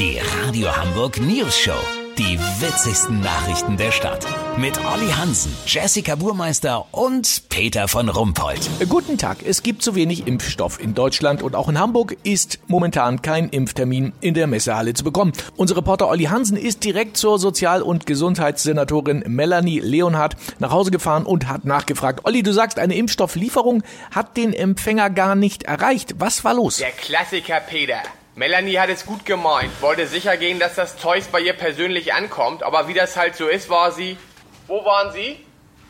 Die Radio Hamburg News Show. Die witzigsten Nachrichten der Stadt. Mit Olli Hansen, Jessica Burmeister und Peter von Rumpold. Guten Tag. Es gibt zu wenig Impfstoff in Deutschland und auch in Hamburg ist momentan kein Impftermin in der Messehalle zu bekommen. Unser Reporter Olli Hansen ist direkt zur Sozial- und Gesundheitssenatorin Melanie Leonhardt nach Hause gefahren und hat nachgefragt. Olli, du sagst, eine Impfstofflieferung hat den Empfänger gar nicht erreicht. Was war los? Der Klassiker Peter. Melanie hat es gut gemeint, wollte sicher gehen, dass das Zeus bei ihr persönlich ankommt, aber wie das halt so ist, war sie. Wo waren Sie?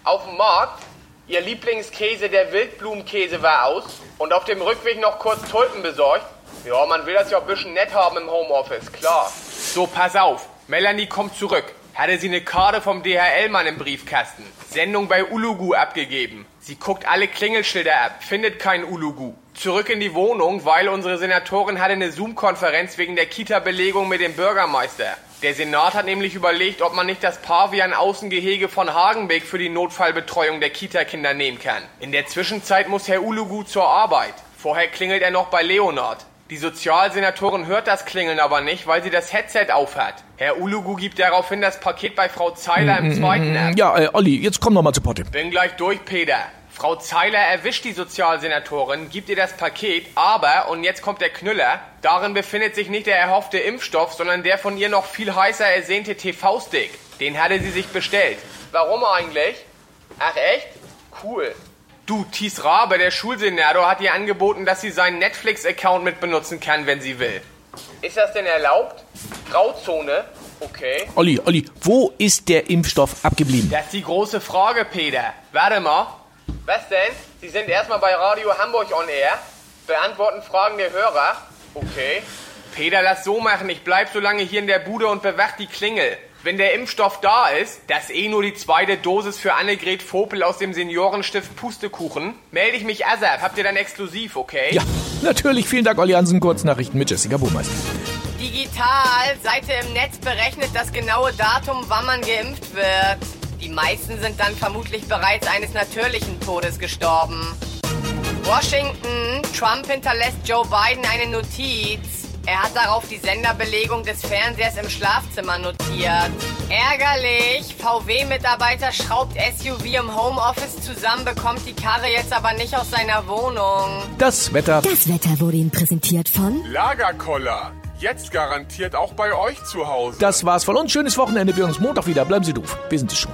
Auf dem Markt? Ihr Lieblingskäse, der Wildblumenkäse, war aus und auf dem Rückweg noch kurz Tulpen besorgt. Ja, man will das ja ein bisschen nett haben im Homeoffice, klar. So, pass auf. Melanie kommt zurück. Hatte sie eine Karte vom DHL-Mann im Briefkasten. Sendung bei Ulugu abgegeben. Sie guckt alle Klingelschilder ab, findet keinen Ulugu. Zurück in die Wohnung, weil unsere Senatorin hatte eine Zoom-Konferenz wegen der Kita-Belegung mit dem Bürgermeister. Der Senat hat nämlich überlegt, ob man nicht das Pavian-Außengehege von Hagenbeck für die Notfallbetreuung der Kita-Kinder nehmen kann. In der Zwischenzeit muss Herr Ulugu zur Arbeit. Vorher klingelt er noch bei Leonard. Die Sozialsenatorin hört das Klingeln aber nicht, weil sie das Headset aufhat. Herr Ulugu gibt daraufhin das Paket bei Frau Zeiler im zweiten ab. Ja, äh, Olli, jetzt komm noch mal zu Potte. Bin gleich durch, Peter. Frau Zeiler erwischt die Sozialsenatorin, gibt ihr das Paket, aber, und jetzt kommt der Knüller, darin befindet sich nicht der erhoffte Impfstoff, sondern der von ihr noch viel heißer ersehnte TV-Stick. Den hatte sie sich bestellt. Warum eigentlich? Ach echt? Cool. Du, Thies Rabe, der Schulsenator, hat ihr angeboten, dass sie seinen Netflix-Account mit benutzen kann, wenn sie will. Ist das denn erlaubt? Grauzone? Okay. Olli, Olli, wo ist der Impfstoff abgeblieben? Das ist die große Frage, Peter. Warte mal. Was denn? Sie sind erstmal bei Radio Hamburg on Air, beantworten Fragen der Hörer. Okay. Peter, lass so machen. Ich bleib so lange hier in der Bude und bewach die Klingel. Wenn der Impfstoff da ist, das ist eh nur die zweite Dosis für Annegret Vopel aus dem Seniorenstift Pustekuchen, melde ich mich ASAP. Habt ihr dann exklusiv, okay? Ja, natürlich. Vielen Dank, Olli Hansen. Kurznachrichten mit Jessica Burmeister. Digital, Seite im Netz berechnet das genaue Datum, wann man geimpft wird. Die meisten sind dann vermutlich bereits eines natürlichen Todes gestorben. Washington, Trump hinterlässt Joe Biden eine Notiz. Er hat darauf die Senderbelegung des Fernsehers im Schlafzimmer notiert. Ärgerlich, VW-Mitarbeiter schraubt SUV im Homeoffice zusammen, bekommt die Karre jetzt aber nicht aus seiner Wohnung. Das Wetter. Das Wetter wurde Ihnen präsentiert von Lagerkoller. Jetzt garantiert auch bei euch zu Hause. Das war's von uns. Schönes Wochenende. Wir hören uns Montag wieder. Bleiben Sie doof. Wir sind es schon.